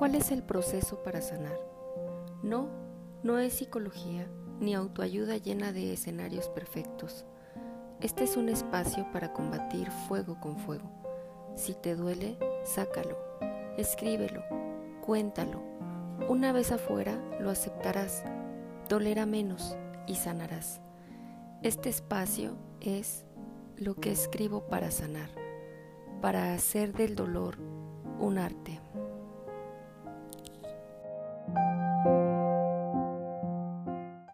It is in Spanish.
¿Cuál es el proceso para sanar? No, no es psicología ni autoayuda llena de escenarios perfectos. Este es un espacio para combatir fuego con fuego. Si te duele, sácalo, escríbelo, cuéntalo. Una vez afuera, lo aceptarás, dolerá menos y sanarás. Este espacio es lo que escribo para sanar, para hacer del dolor un arte.